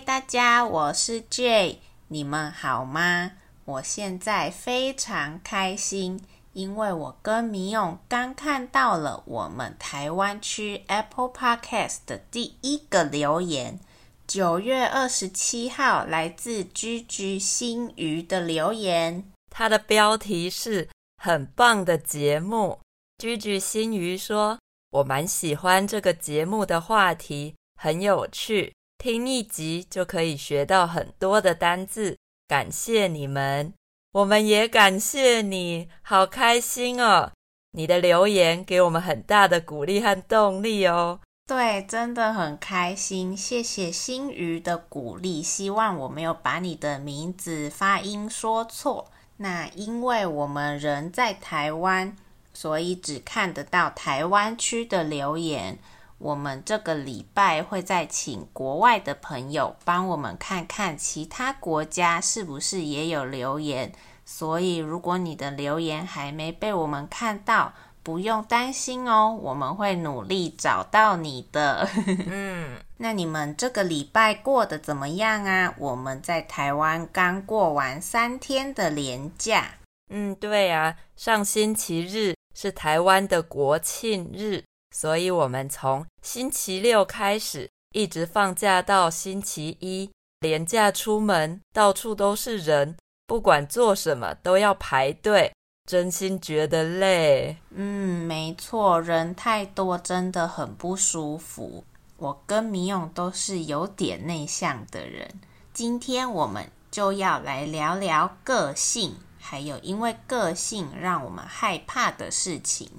大家，我是 J，你们好吗？我现在非常开心，因为我跟米勇刚看到了我们台湾区 Apple Podcast 的第一个留言，九月二十七号来自居居新鱼的留言，它的标题是很棒的节目。居居新鱼说：“我蛮喜欢这个节目的话题，很有趣。”听一集就可以学到很多的单字，感谢你们，我们也感谢你，好开心哦！你的留言给我们很大的鼓励和动力哦。对，真的很开心，谢谢新鱼的鼓励，希望我没有把你的名字发音说错。那因为我们人在台湾，所以只看得到台湾区的留言。我们这个礼拜会再请国外的朋友帮我们看看其他国家是不是也有留言，所以如果你的留言还没被我们看到，不用担心哦，我们会努力找到你的。嗯，那你们这个礼拜过得怎么样啊？我们在台湾刚过完三天的连假。嗯，对啊，上星期日是台湾的国庆日。所以，我们从星期六开始，一直放假到星期一，连假出门，到处都是人，不管做什么都要排队，真心觉得累。嗯，没错，人太多真的很不舒服。我跟米勇都是有点内向的人，今天我们就要来聊聊个性，还有因为个性让我们害怕的事情。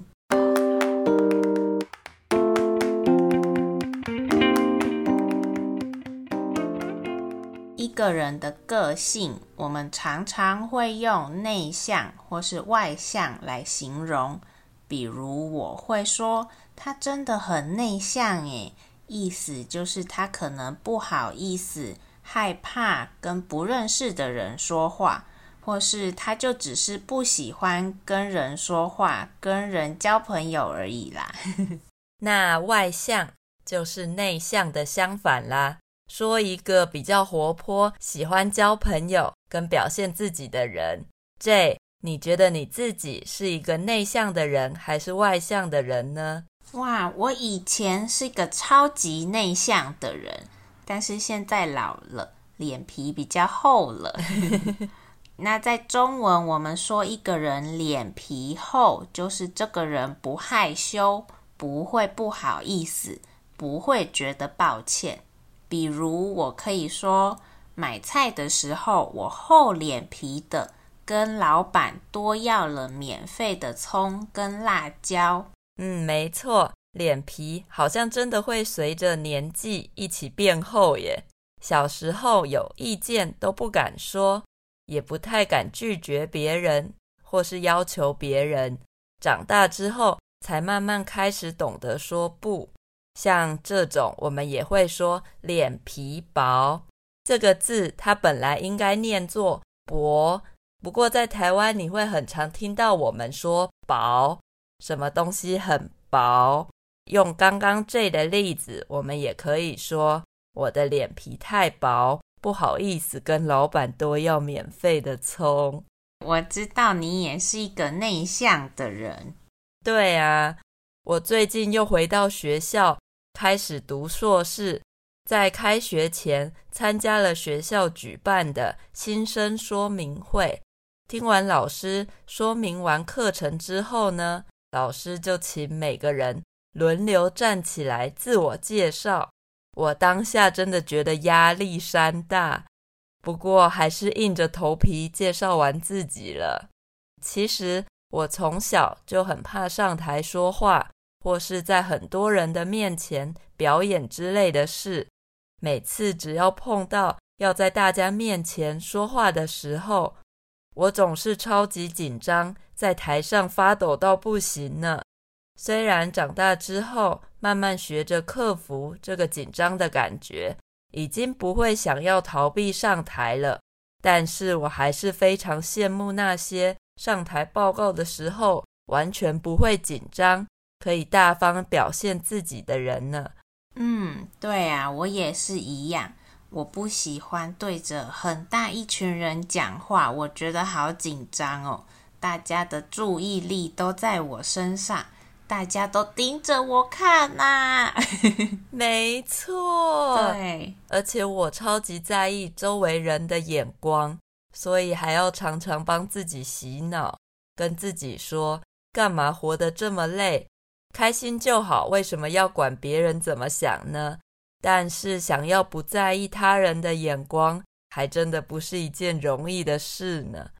一个人的个性，我们常常会用内向或是外向来形容。比如，我会说他真的很内向，诶，意思就是他可能不好意思、害怕跟不认识的人说话，或是他就只是不喜欢跟人说话、跟人交朋友而已啦。那外向就是内向的相反啦。说一个比较活泼、喜欢交朋友跟表现自己的人，Jay，你觉得你自己是一个内向的人还是外向的人呢？哇，我以前是一个超级内向的人，但是现在老了，脸皮比较厚了。那在中文，我们说一个人脸皮厚，就是这个人不害羞，不会不好意思，不会觉得抱歉。比如，我可以说，买菜的时候，我厚脸皮的跟老板多要了免费的葱跟辣椒。嗯，没错，脸皮好像真的会随着年纪一起变厚耶。小时候有意见都不敢说，也不太敢拒绝别人或是要求别人。长大之后，才慢慢开始懂得说不。像这种，我们也会说“脸皮薄”这个字，它本来应该念作“薄”，不过在台湾你会很常听到我们说“薄”，什么东西很薄。用刚刚这的例子，我们也可以说：“我的脸皮太薄，不好意思跟老板多要免费的葱。”我知道你也是一个内向的人。对啊，我最近又回到学校。开始读硕士，在开学前参加了学校举办的新生说明会。听完老师说明完课程之后呢，老师就请每个人轮流站起来自我介绍。我当下真的觉得压力山大，不过还是硬着头皮介绍完自己了。其实我从小就很怕上台说话。或是在很多人的面前表演之类的事，每次只要碰到要在大家面前说话的时候，我总是超级紧张，在台上发抖到不行呢。虽然长大之后慢慢学着克服这个紧张的感觉，已经不会想要逃避上台了，但是我还是非常羡慕那些上台报告的时候完全不会紧张。可以大方表现自己的人呢？嗯，对啊，我也是一样。我不喜欢对着很大一群人讲话，我觉得好紧张哦。大家的注意力都在我身上，大家都盯着我看呐、啊。没错，对，而且我超级在意周围人的眼光，所以还要常常帮自己洗脑，跟自己说，干嘛活得这么累？开心就好，为什么要管别人怎么想呢？但是想要不在意他人的眼光，还真的不是一件容易的事呢。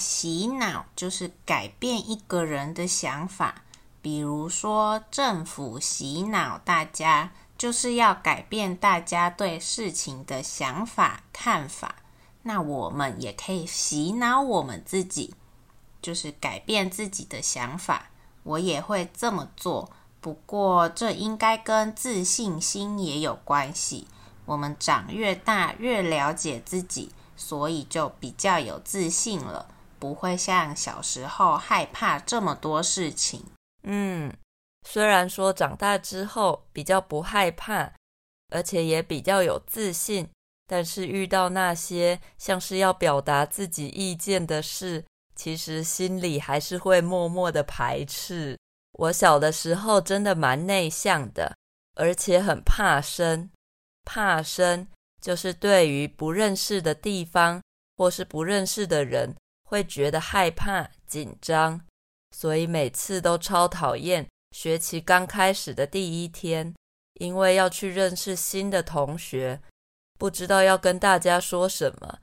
洗脑就是改变一个人的想法，比如说政府洗脑大家，就是要改变大家对事情的想法、看法。那我们也可以洗脑我们自己，就是改变自己的想法。我也会这么做。不过，这应该跟自信心也有关系。我们长越大，越了解自己，所以就比较有自信了，不会像小时候害怕这么多事情。嗯，虽然说长大之后比较不害怕，而且也比较有自信，但是遇到那些像是要表达自己意见的事，其实心里还是会默默的排斥。我小的时候真的蛮内向的，而且很怕生。怕生就是对于不认识的地方或是不认识的人，会觉得害怕、紧张，所以每次都超讨厌学期刚开始的第一天，因为要去认识新的同学，不知道要跟大家说什么。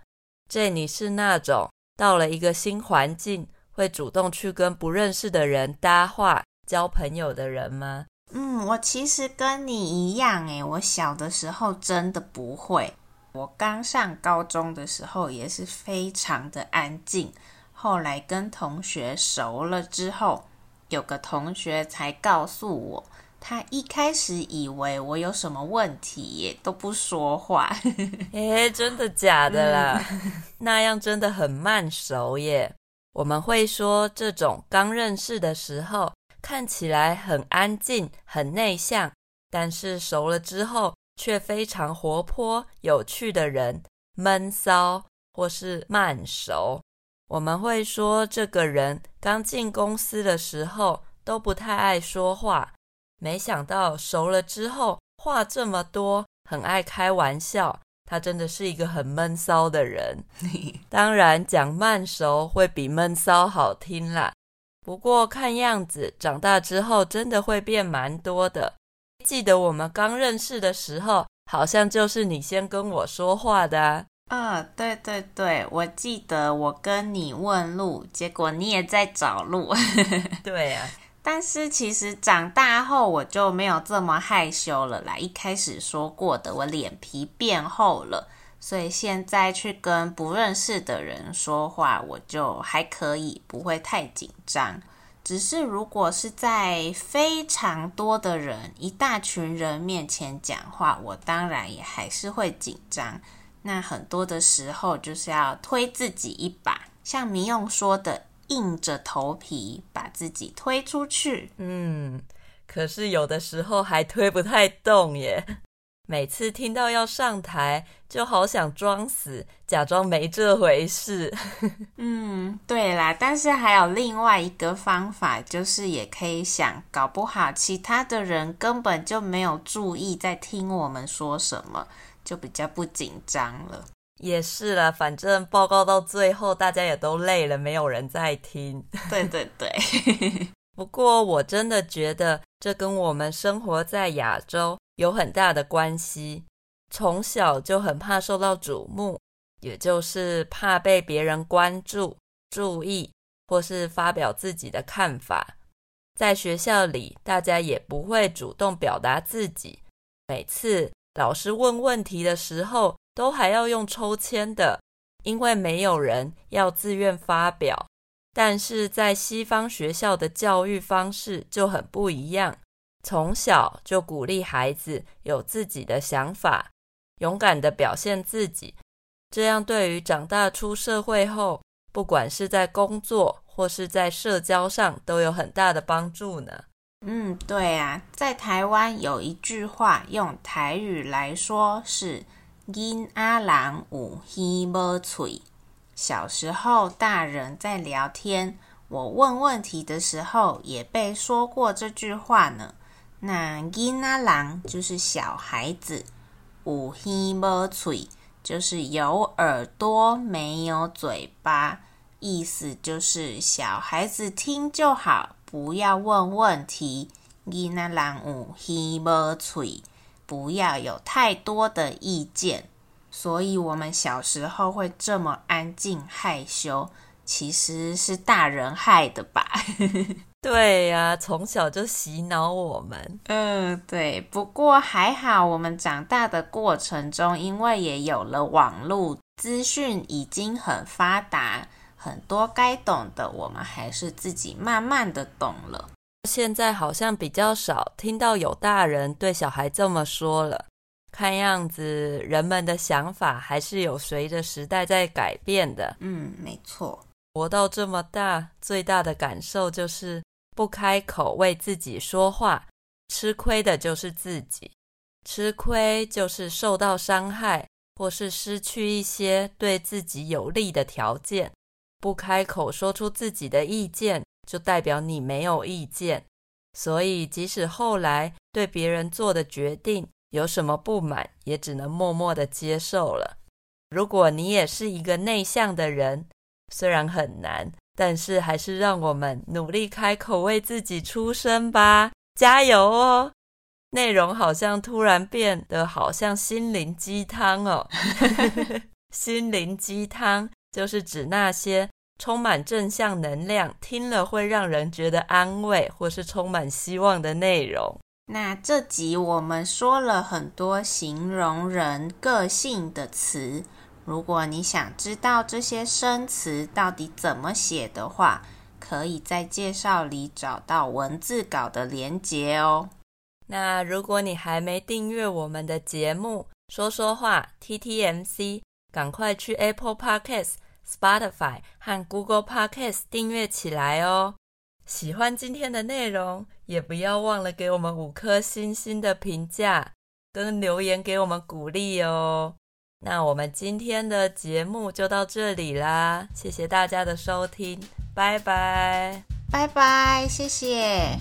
这你是那种到了一个新环境，会主动去跟不认识的人搭话。交朋友的人吗？嗯，我其实跟你一样诶，我小的时候真的不会。我刚上高中的时候也是非常的安静，后来跟同学熟了之后，有个同学才告诉我，他一开始以为我有什么问题耶，都不说话。诶，真的假的啦？嗯、那样真的很慢熟耶。我们会说这种刚认识的时候。看起来很安静、很内向，但是熟了之后却非常活泼、有趣的人，闷骚或是慢熟。我们会说这个人刚进公司的时候都不太爱说话，没想到熟了之后话这么多，很爱开玩笑。他真的是一个很闷骚的人。当然，讲慢熟会比闷骚好听啦。不过看样子长大之后真的会变蛮多的。记得我们刚认识的时候，好像就是你先跟我说话的啊。啊，对对对，我记得我跟你问路，结果你也在找路。对啊，但是其实长大后我就没有这么害羞了啦。一开始说过的，我脸皮变厚了。所以现在去跟不认识的人说话，我就还可以，不会太紧张。只是如果是在非常多的人、一大群人面前讲话，我当然也还是会紧张。那很多的时候就是要推自己一把，像民用说的，硬着头皮把自己推出去。嗯，可是有的时候还推不太动耶。每次听到要上台，就好想装死，假装没这回事。嗯，对啦，但是还有另外一个方法，就是也可以想，搞不好其他的人根本就没有注意在听我们说什么，就比较不紧张了。也是啦，反正报告到最后，大家也都累了，没有人在听。对对对。不过我真的觉得，这跟我们生活在亚洲。有很大的关系，从小就很怕受到瞩目，也就是怕被别人关注、注意，或是发表自己的看法。在学校里，大家也不会主动表达自己。每次老师问问题的时候，都还要用抽签的，因为没有人要自愿发表。但是在西方学校的教育方式就很不一样。从小就鼓励孩子有自己的想法，勇敢地表现自己，这样对于长大出社会后，不管是在工作或是在社交上，都有很大的帮助呢。嗯，对啊，在台湾有一句话，用台语来说是“囡仔人有耳无喙。小时候，大人在聊天，我问问题的时候，也被说过这句话呢。那囡仔人就是小孩子，有耳无喙，就是有耳朵没有嘴巴，意思就是小孩子听就好，不要问问题。囡仔人有耳无喙，不要有太多的意见。所以，我们小时候会这么安静害羞，其实是大人害的吧？对呀，从小就洗脑我们。嗯，对。不过还好，我们长大的过程中，因为也有了网络，资讯已经很发达，很多该懂的，我们还是自己慢慢的懂了。现在好像比较少听到有大人对小孩这么说了。看样子，人们的想法还是有随着时代在改变的。嗯，没错。活到这么大，最大的感受就是不开口为自己说话，吃亏的就是自己。吃亏就是受到伤害，或是失去一些对自己有利的条件。不开口说出自己的意见，就代表你没有意见。所以，即使后来对别人做的决定，有什么不满，也只能默默的接受了。如果你也是一个内向的人，虽然很难，但是还是让我们努力开口为自己出声吧，加油哦！内容好像突然变得好像心灵鸡汤哦。心灵鸡汤就是指那些充满正向能量，听了会让人觉得安慰或是充满希望的内容。那这集我们说了很多形容人个性的词，如果你想知道这些生词到底怎么写的话，可以在介绍里找到文字稿的连结哦。那如果你还没订阅我们的节目，说说话 TTMC，赶快去 Apple Podcast、Spotify 和 Google Podcast 订阅起来哦。喜欢今天的内容，也不要忘了给我们五颗星星的评价，跟留言给我们鼓励哦。那我们今天的节目就到这里啦，谢谢大家的收听，拜拜，拜拜，谢谢。